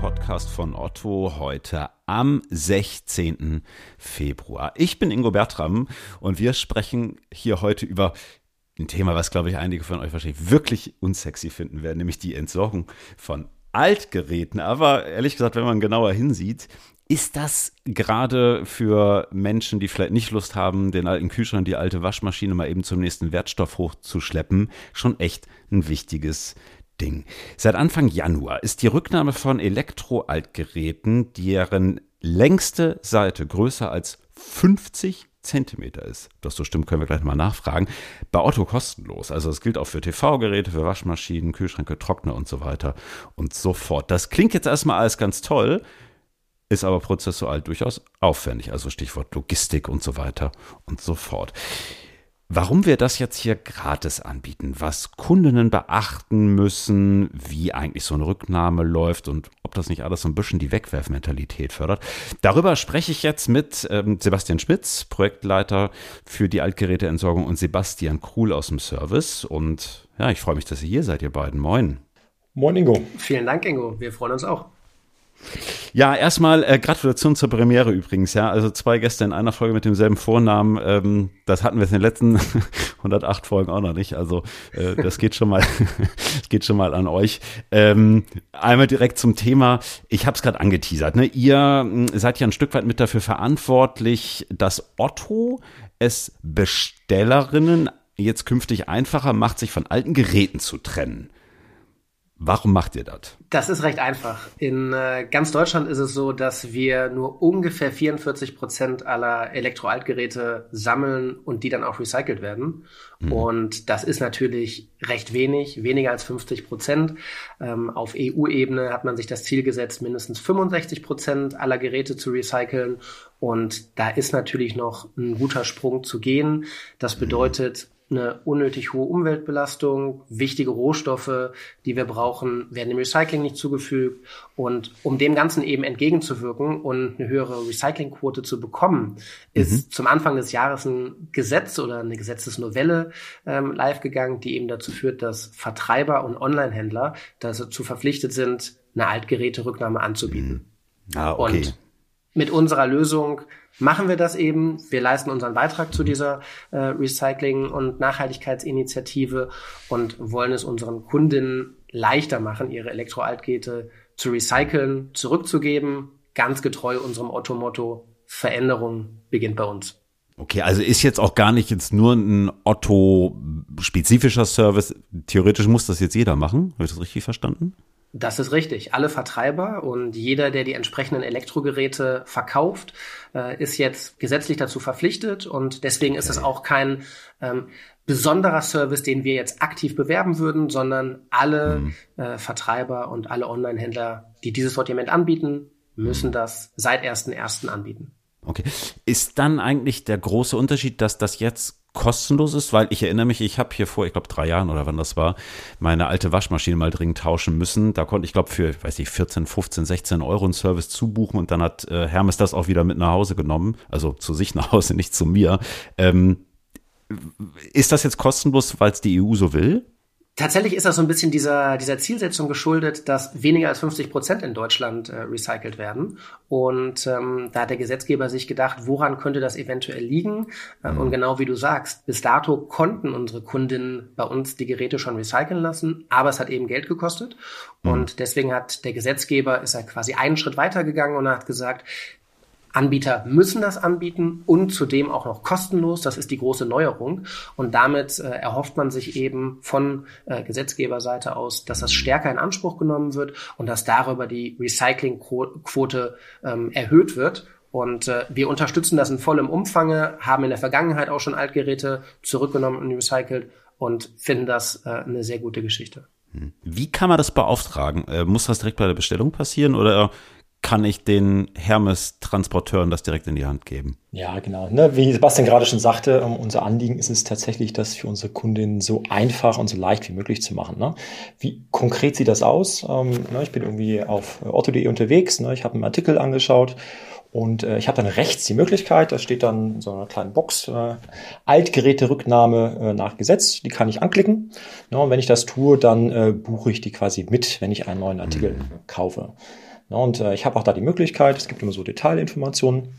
Podcast von Otto heute am 16. Februar. Ich bin Ingo Bertram und wir sprechen hier heute über ein Thema, was glaube ich einige von euch wahrscheinlich wirklich unsexy finden werden, nämlich die Entsorgung von Altgeräten. Aber ehrlich gesagt, wenn man genauer hinsieht, ist das gerade für Menschen, die vielleicht nicht Lust haben, den alten Kühlschrank, die alte Waschmaschine mal eben zum nächsten Wertstoff hochzuschleppen, schon echt ein wichtiges Ding. Seit Anfang Januar ist die Rücknahme von Elektroaltgeräten, deren längste Seite größer als 50 Zentimeter ist. Das so stimmt, können wir gleich mal nachfragen. Bei Otto kostenlos. Also das gilt auch für TV-Geräte, für Waschmaschinen, Kühlschränke, Trockner und so weiter und so fort. Das klingt jetzt erstmal alles ganz toll ist aber prozessual durchaus aufwendig, also Stichwort Logistik und so weiter und so fort. Warum wir das jetzt hier gratis anbieten, was Kundinnen beachten müssen, wie eigentlich so eine Rücknahme läuft und ob das nicht alles so ein bisschen die Wegwerfmentalität fördert. Darüber spreche ich jetzt mit ähm, Sebastian Schmitz, Projektleiter für die Altgeräteentsorgung und Sebastian Kruhl aus dem Service. Und ja, ich freue mich, dass ihr hier seid, ihr beiden. Moin. Moin, Ingo. Vielen Dank, Ingo. Wir freuen uns auch. Ja, erstmal äh, Gratulation zur Premiere übrigens, ja. Also zwei Gäste in einer Folge mit demselben Vornamen. Ähm, das hatten wir in den letzten 108 Folgen auch noch nicht. Also äh, das geht schon mal, geht schon mal an euch. Ähm, einmal direkt zum Thema. Ich habe es gerade angeteasert. Ne? Ihr hm, seid ja ein Stück weit mit dafür verantwortlich, dass Otto es Bestellerinnen jetzt künftig einfacher macht, sich von alten Geräten zu trennen. Warum macht ihr das? Das ist recht einfach. In äh, ganz Deutschland ist es so, dass wir nur ungefähr 44 Prozent aller Elektroaltgeräte sammeln und die dann auch recycelt werden. Mhm. Und das ist natürlich recht wenig, weniger als 50 Prozent. Ähm, auf EU-Ebene hat man sich das Ziel gesetzt, mindestens 65 Prozent aller Geräte zu recyceln. Und da ist natürlich noch ein guter Sprung zu gehen. Das mhm. Eine unnötig hohe Umweltbelastung, wichtige Rohstoffe, die wir brauchen, werden dem Recycling nicht zugefügt. Und um dem Ganzen eben entgegenzuwirken und eine höhere Recyclingquote zu bekommen, ist mhm. zum Anfang des Jahres ein Gesetz oder eine Gesetzesnovelle ähm, live gegangen, die eben dazu führt, dass Vertreiber und Onlinehändler dazu verpflichtet sind, eine Altgeräterücknahme anzubieten. Mhm. Ah, okay. Und mit unserer Lösung machen wir das eben. Wir leisten unseren Beitrag zu dieser äh, Recycling- und Nachhaltigkeitsinitiative und wollen es unseren Kundinnen leichter machen, ihre Elektroaltgeräte zu recyceln, zurückzugeben, ganz getreu unserem Otto-Motto, Veränderung beginnt bei uns. Okay, also ist jetzt auch gar nicht jetzt nur ein Otto-spezifischer Service. Theoretisch muss das jetzt jeder machen. Habe ich das richtig verstanden? Das ist richtig. Alle Vertreiber und jeder, der die entsprechenden Elektrogeräte verkauft, äh, ist jetzt gesetzlich dazu verpflichtet und deswegen ist es auch kein ähm, besonderer Service, den wir jetzt aktiv bewerben würden, sondern alle mhm. äh, Vertreiber und alle Online-Händler, die dieses Sortiment anbieten, müssen das seit 1.1. anbieten. Okay. Ist dann eigentlich der große Unterschied, dass das jetzt kostenlos ist, weil ich erinnere mich, ich habe hier vor, ich glaube, drei Jahren oder wann das war, meine alte Waschmaschine mal dringend tauschen müssen. Da konnte ich, glaube, für, weiß ich, 14, 15, 16 Euro einen Service zubuchen und dann hat äh, Hermes das auch wieder mit nach Hause genommen. Also zu sich nach Hause, nicht zu mir. Ähm, ist das jetzt kostenlos, weil es die EU so will? Tatsächlich ist das so ein bisschen dieser, dieser Zielsetzung geschuldet, dass weniger als 50 Prozent in Deutschland äh, recycelt werden. Und ähm, da hat der Gesetzgeber sich gedacht, woran könnte das eventuell liegen? Äh, mhm. Und genau wie du sagst, bis dato konnten unsere Kundinnen bei uns die Geräte schon recyceln lassen, aber es hat eben Geld gekostet. Mhm. Und deswegen hat der Gesetzgeber, ist er quasi einen Schritt weitergegangen und hat gesagt, Anbieter müssen das anbieten und zudem auch noch kostenlos. Das ist die große Neuerung. Und damit äh, erhofft man sich eben von äh, Gesetzgeberseite aus, dass das stärker in Anspruch genommen wird und dass darüber die Recyclingquote ähm, erhöht wird. Und äh, wir unterstützen das in vollem Umfange, haben in der Vergangenheit auch schon Altgeräte zurückgenommen und recycelt und finden das äh, eine sehr gute Geschichte. Hm. Wie kann man das beauftragen? Äh, muss das direkt bei der Bestellung passieren oder kann ich den Hermes-Transporteuren das direkt in die Hand geben. Ja, genau. Ne, wie Sebastian gerade schon sagte, um, unser Anliegen ist es tatsächlich, das für unsere Kundinnen so einfach und so leicht wie möglich zu machen. Ne? Wie konkret sieht das aus? Ähm, ne, ich bin irgendwie auf otto.de unterwegs, ich habe einen Artikel angeschaut und äh, ich habe dann rechts die Möglichkeit, da steht dann so eine kleine Box, äh, Altgeräterücknahme äh, nach Gesetz, die kann ich anklicken. Ne, und wenn ich das tue, dann äh, buche ich die quasi mit, wenn ich einen neuen Artikel mhm. kaufe. Und äh, ich habe auch da die Möglichkeit, es gibt immer so Detailinformationen,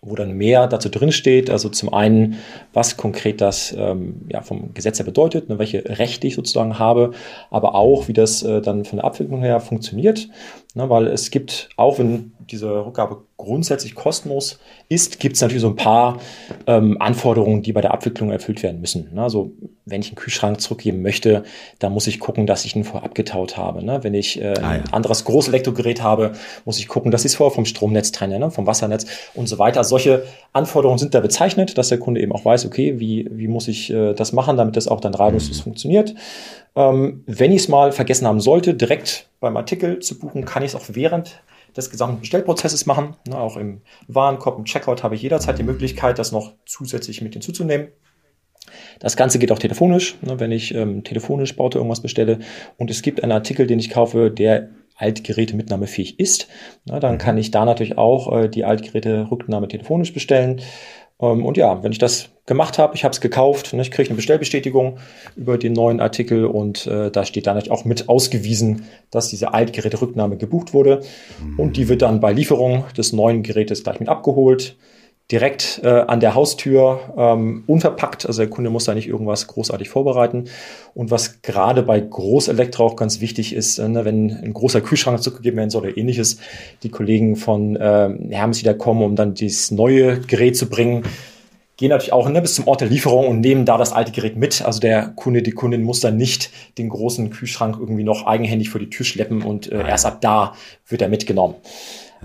wo dann mehr dazu drin steht. Also zum einen, was konkret das ähm, ja, vom Gesetz her bedeutet, ne, welche Rechte ich sozusagen habe, aber auch, wie das äh, dann von der Abwicklung her funktioniert. Ne, weil es gibt, auch wenn diese Rückgabe grundsätzlich kostenlos ist, gibt es natürlich so ein paar ähm, Anforderungen, die bei der Abwicklung erfüllt werden müssen. Ne? Also wenn ich einen Kühlschrank zurückgeben möchte, dann muss ich gucken, dass ich ihn vorher abgetaut habe. Ne? Wenn ich äh, ah, ein anderes Großelektrogerät habe, muss ich gucken, dass ich es vorher vom Stromnetz trenne, ne? vom Wassernetz und so weiter. Solche Anforderungen sind da bezeichnet, dass der Kunde eben auch weiß, okay, wie, wie muss ich äh, das machen, damit das auch dann reibungslos mhm. funktioniert. Ähm, wenn ich es mal vergessen haben sollte, direkt beim Artikel zu buchen, kann ich es auch während des gesamten Bestellprozesses machen. Ne, auch im Warenkorb, im Checkout habe ich jederzeit die Möglichkeit, das noch zusätzlich mit hinzuzunehmen. Das Ganze geht auch telefonisch, ne, wenn ich ähm, telefonisch Baute irgendwas bestelle und es gibt einen Artikel, den ich kaufe, der Altgeräte mitnahmefähig ist, na, dann kann ich da natürlich auch äh, die Altgeräte Rücknahme telefonisch bestellen. Ähm, und ja, wenn ich das gemacht habe, ich habe es gekauft, ne, ich kriege eine Bestellbestätigung über den neuen Artikel und äh, da steht dann auch mit ausgewiesen, dass diese Altgeräte-Rücknahme gebucht wurde. Mhm. Und die wird dann bei Lieferung des neuen Gerätes gleich mit abgeholt direkt äh, an der Haustür ähm, unverpackt. Also der Kunde muss da nicht irgendwas großartig vorbereiten. Und was gerade bei Großelektro auch ganz wichtig ist, äh, ne, wenn ein großer Kühlschrank zurückgegeben werden soll oder ähnliches, die Kollegen von äh, Hermes wieder kommen, um dann dieses neue Gerät zu bringen, gehen natürlich auch ne, bis zum Ort der Lieferung und nehmen da das alte Gerät mit. Also der Kunde, die Kundin muss dann nicht den großen Kühlschrank irgendwie noch eigenhändig vor die Tür schleppen und äh, erst ab da wird er mitgenommen.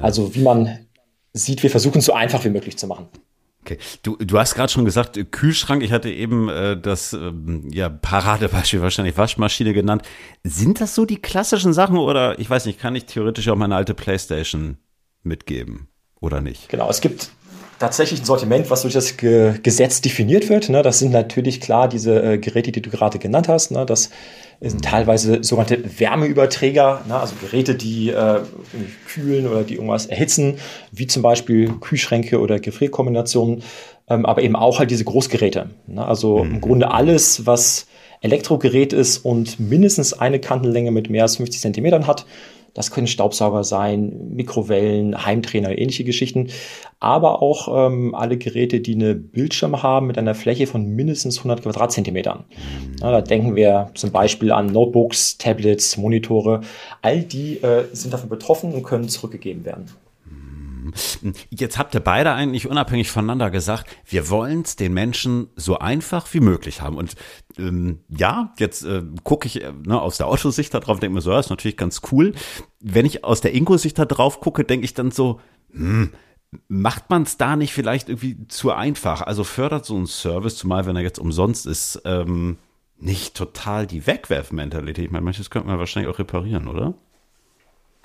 Also wie man sieht, wir versuchen es so einfach wie möglich zu machen. Okay. Du, du hast gerade schon gesagt, äh, Kühlschrank, ich hatte eben äh, das ähm, ja, Paradebeispiel wahrscheinlich Waschmaschine genannt. Sind das so die klassischen Sachen oder ich weiß nicht, kann ich theoretisch auch meine alte Playstation mitgeben oder nicht? Genau, es gibt tatsächlich ein Sortiment, was durch das Ge Gesetz definiert wird. Ne? Das sind natürlich klar diese äh, Geräte, die du gerade genannt hast. Ne? Das sind teilweise sogenannte Wärmeüberträger, ne? also Geräte, die äh, kühlen oder die irgendwas erhitzen, wie zum Beispiel Kühlschränke oder Gefrierkombinationen, ähm, aber eben auch halt diese Großgeräte. Ne? Also mhm. im Grunde alles, was Elektrogerät ist und mindestens eine Kantenlänge mit mehr als 50 Zentimetern hat, das können Staubsauger sein, Mikrowellen, Heimtrainer, ähnliche Geschichten. Aber auch ähm, alle Geräte, die eine Bildschirm haben mit einer Fläche von mindestens 100 Quadratzentimetern. Ja, da denken wir zum Beispiel an Notebooks, Tablets, Monitore. All die äh, sind davon betroffen und können zurückgegeben werden. Jetzt habt ihr beide eigentlich unabhängig voneinander gesagt, wir wollen es den Menschen so einfach wie möglich haben. Und ähm, ja, jetzt äh, gucke ich äh, ne, aus der Autosicht da drauf, denke mir so, ja, ist natürlich ganz cool. Wenn ich aus der Ingo-Sicht da drauf gucke, denke ich dann so, hm, macht man es da nicht vielleicht irgendwie zu einfach? Also fördert so ein Service, zumal wenn er jetzt umsonst ist, ähm, nicht total die Wegwerfmentalität. Ich meine, manches könnte man wahrscheinlich auch reparieren, oder?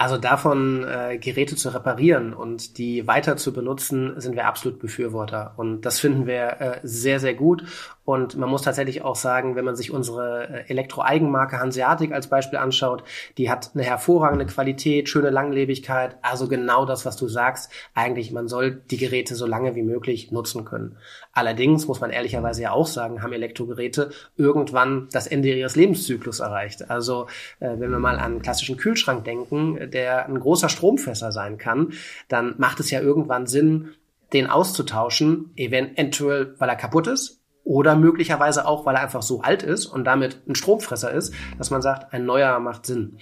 Also davon äh, Geräte zu reparieren und die weiter zu benutzen, sind wir absolut Befürworter. Und das finden wir äh, sehr, sehr gut. Und man muss tatsächlich auch sagen, wenn man sich unsere äh, Elektro-Eigenmarke Hanseatic als Beispiel anschaut, die hat eine hervorragende Qualität, schöne Langlebigkeit, also genau das, was du sagst. Eigentlich, man soll die Geräte so lange wie möglich nutzen können. Allerdings muss man ehrlicherweise ja auch sagen, haben Elektrogeräte irgendwann das Ende ihres Lebenszyklus erreicht. Also äh, wenn wir mal an einen klassischen Kühlschrank denken, der ein großer Stromfässer sein kann, dann macht es ja irgendwann Sinn, den auszutauschen, eventuell weil er kaputt ist oder möglicherweise auch, weil er einfach so alt ist und damit ein Stromfresser ist, dass man sagt, ein neuer macht Sinn.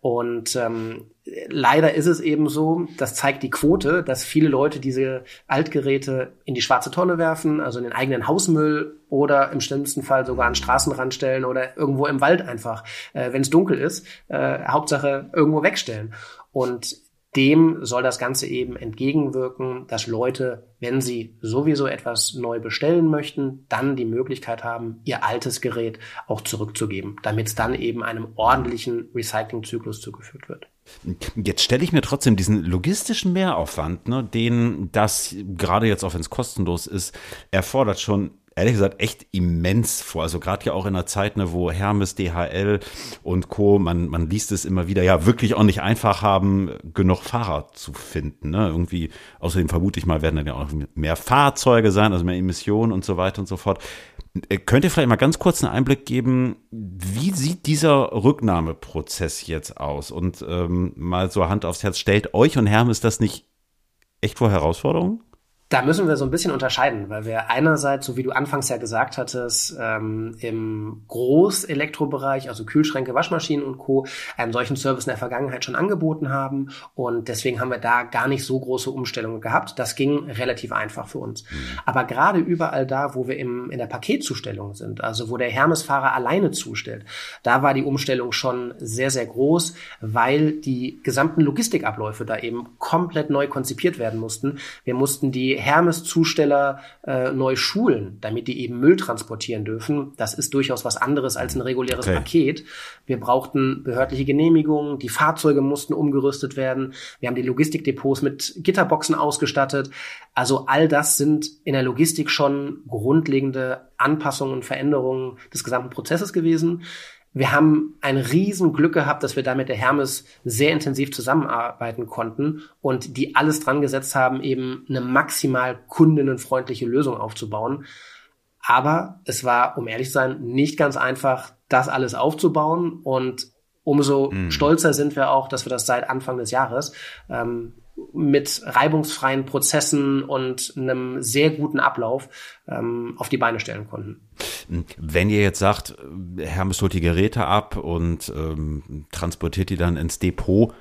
Und ähm, leider ist es eben so, das zeigt die Quote, dass viele Leute diese Altgeräte in die schwarze Tonne werfen, also in den eigenen Hausmüll oder im schlimmsten Fall sogar an Straßenrand stellen oder irgendwo im Wald einfach, äh, wenn es dunkel ist, äh, Hauptsache irgendwo wegstellen. Und dem soll das Ganze eben entgegenwirken, dass Leute, wenn sie sowieso etwas neu bestellen möchten, dann die Möglichkeit haben, ihr altes Gerät auch zurückzugeben, damit es dann eben einem ordentlichen Recyclingzyklus zugeführt wird. Jetzt stelle ich mir trotzdem diesen logistischen Mehraufwand, ne, den das gerade jetzt auch wenn es kostenlos ist, erfordert schon ehrlich gesagt echt immens vor. Also gerade ja auch in einer Zeit, ne, wo Hermes, DHL und Co., man, man liest es immer wieder, ja, wirklich auch nicht einfach haben, genug Fahrer zu finden. Ne? Irgendwie, außerdem vermute ich mal, werden dann ja auch mehr Fahrzeuge sein, also mehr Emissionen und so weiter und so fort. Äh, könnt ihr vielleicht mal ganz kurz einen Einblick geben, wie sieht dieser Rücknahmeprozess jetzt aus? Und ähm, mal so Hand aufs Herz, stellt euch und Hermes das nicht echt vor Herausforderungen? Da müssen wir so ein bisschen unterscheiden, weil wir einerseits, so wie du anfangs ja gesagt hattest, ähm, im Großelektrobereich, also Kühlschränke, Waschmaschinen und Co., einen solchen Service in der Vergangenheit schon angeboten haben. Und deswegen haben wir da gar nicht so große Umstellungen gehabt. Das ging relativ einfach für uns. Mhm. Aber gerade überall da, wo wir im, in der Paketzustellung sind, also wo der Hermes-Fahrer alleine zustellt, da war die Umstellung schon sehr, sehr groß, weil die gesamten Logistikabläufe da eben komplett neu konzipiert werden mussten. Wir mussten die Hermes-Zusteller äh, neu schulen, damit die eben Müll transportieren dürfen. Das ist durchaus was anderes als ein reguläres okay. Paket. Wir brauchten behördliche Genehmigungen, die Fahrzeuge mussten umgerüstet werden. Wir haben die Logistikdepots mit Gitterboxen ausgestattet. Also all das sind in der Logistik schon grundlegende Anpassungen und Veränderungen des gesamten Prozesses gewesen. Wir haben ein riesen Glück gehabt, dass wir da mit der Hermes sehr intensiv zusammenarbeiten konnten und die alles dran gesetzt haben, eben eine maximal kundinnenfreundliche Lösung aufzubauen. Aber es war, um ehrlich zu sein, nicht ganz einfach, das alles aufzubauen und umso mhm. stolzer sind wir auch, dass wir das seit Anfang des Jahres ähm, mit reibungsfreien Prozessen und einem sehr guten Ablauf ähm, auf die Beine stellen konnten. Wenn ihr jetzt sagt, Hermes holt die Geräte ab und ähm, transportiert die dann ins Depot,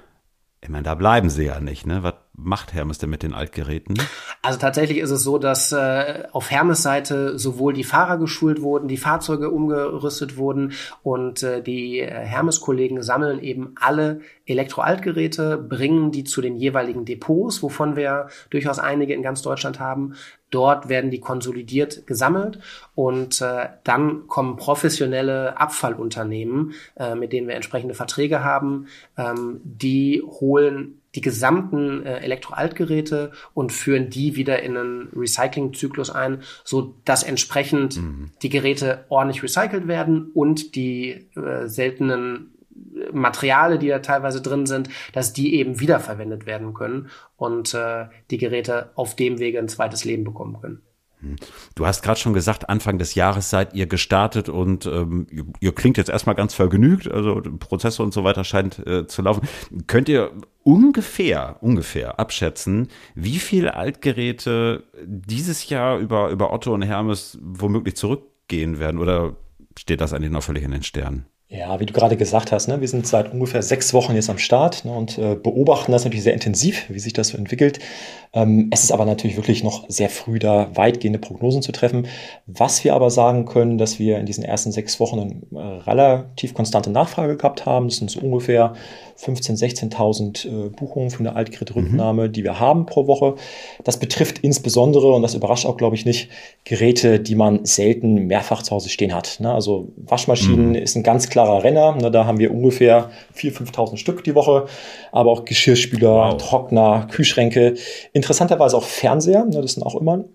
ich meine, da bleiben sie ja nicht, ne? Was macht Hermes denn mit den Altgeräten? Also tatsächlich ist es so, dass äh, auf Hermes Seite sowohl die Fahrer geschult wurden, die Fahrzeuge umgerüstet wurden und äh, die äh, Hermes-Kollegen sammeln eben alle Elektroaltgeräte, bringen die zu den jeweiligen Depots, wovon wir durchaus einige in ganz Deutschland haben. Dort werden die konsolidiert gesammelt und äh, dann kommen professionelle Abfallunternehmen, äh, mit denen wir entsprechende Verträge haben, ähm, die holen die gesamten äh, Elektroaltgeräte und führen die wieder in einen Recyclingzyklus ein, so dass entsprechend mhm. die Geräte ordentlich recycelt werden und die äh, seltenen Materiale, die da teilweise drin sind, dass die eben wiederverwendet werden können und äh, die Geräte auf dem Wege ein zweites Leben bekommen können. Hm. Du hast gerade schon gesagt, Anfang des Jahres seid ihr gestartet und ähm, ihr, klingt jetzt erstmal ganz vergnügt, also Prozesse und so weiter scheint äh, zu laufen. Könnt ihr ungefähr, ungefähr abschätzen, wie viele Altgeräte dieses Jahr über, über Otto und Hermes womöglich zurückgehen werden oder steht das eigentlich noch völlig in den Sternen? Ja, wie du gerade gesagt hast, ne, wir sind seit ungefähr sechs Wochen jetzt am Start ne, und äh, beobachten das natürlich sehr intensiv, wie sich das so entwickelt. Ähm, es ist aber natürlich wirklich noch sehr früh, da weitgehende Prognosen zu treffen. Was wir aber sagen können, dass wir in diesen ersten sechs Wochen eine äh, relativ konstante Nachfrage gehabt haben. Das sind so ungefähr 15.000, 16.000 äh, Buchungen für eine Altgeräterücknahme, mhm. die wir haben pro Woche. Das betrifft insbesondere, und das überrascht auch, glaube ich, nicht, Geräte, die man selten mehrfach zu Hause stehen hat. Ne? Also Waschmaschinen mhm. ist ein ganz klarer Renner. Ne? Da haben wir ungefähr 4.000, 5.000 Stück die Woche. Aber auch Geschirrspüler, wow. Trockner, Kühlschränke. Interessanterweise auch Fernseher. Ne? Das sind auch immer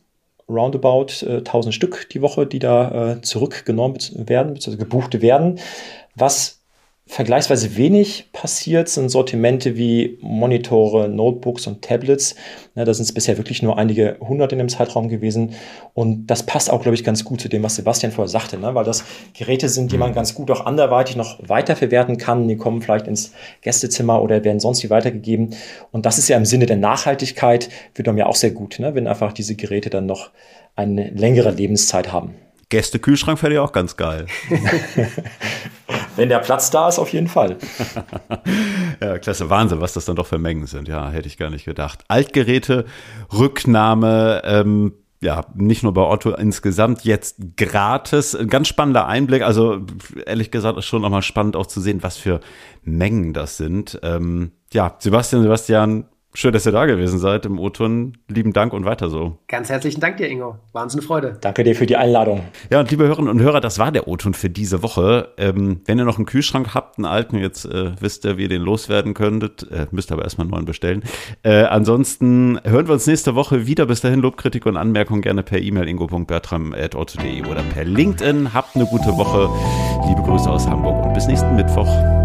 roundabout äh, 1000 Stück die Woche, die da äh, zurückgenommen werden, beziehungsweise gebucht werden. Was vergleichsweise wenig passiert, sind Sortimente wie Monitore, Notebooks und Tablets. Ja, da sind es bisher wirklich nur einige hundert in dem Zeitraum gewesen. Und das passt auch, glaube ich, ganz gut zu dem, was Sebastian vorher sagte, ne? weil das Geräte sind, die man mhm. ganz gut auch anderweitig noch weiterverwerten kann. Die kommen vielleicht ins Gästezimmer oder werden sonst wie weitergegeben. Und das ist ja im Sinne der Nachhaltigkeit für dann ja auch sehr gut, ne? wenn einfach diese Geräte dann noch eine längere Lebenszeit haben. Gäste-Kühlschrank fände ich auch ganz geil. Wenn der Platz da ist, auf jeden Fall. ja, klasse. Wahnsinn, was das dann doch für Mengen sind. Ja, hätte ich gar nicht gedacht. Altgeräte, Rücknahme, ähm, ja, nicht nur bei Otto insgesamt jetzt gratis. Ein ganz spannender Einblick. Also ehrlich gesagt ist schon nochmal spannend auch zu sehen, was für Mengen das sind. Ähm, ja, Sebastian, Sebastian, Schön, dass ihr da gewesen seid im O-Ton. Lieben Dank und weiter so. Ganz herzlichen Dank dir, Ingo. Wahnsinn Freude. Danke dir für die Einladung. Ja, und liebe Hörerinnen und Hörer, das war der O-Ton für diese Woche. Ähm, wenn ihr noch einen Kühlschrank habt, einen alten, jetzt äh, wisst ihr, wie ihr den loswerden könntet. Äh, müsst aber erstmal einen neuen bestellen. Äh, ansonsten hören wir uns nächste Woche wieder. Bis dahin Lob, Kritik und Anmerkungen gerne per E-Mail ingo.bertram.otto.de oder per LinkedIn. Habt eine gute Woche. Liebe Grüße aus Hamburg und bis nächsten Mittwoch.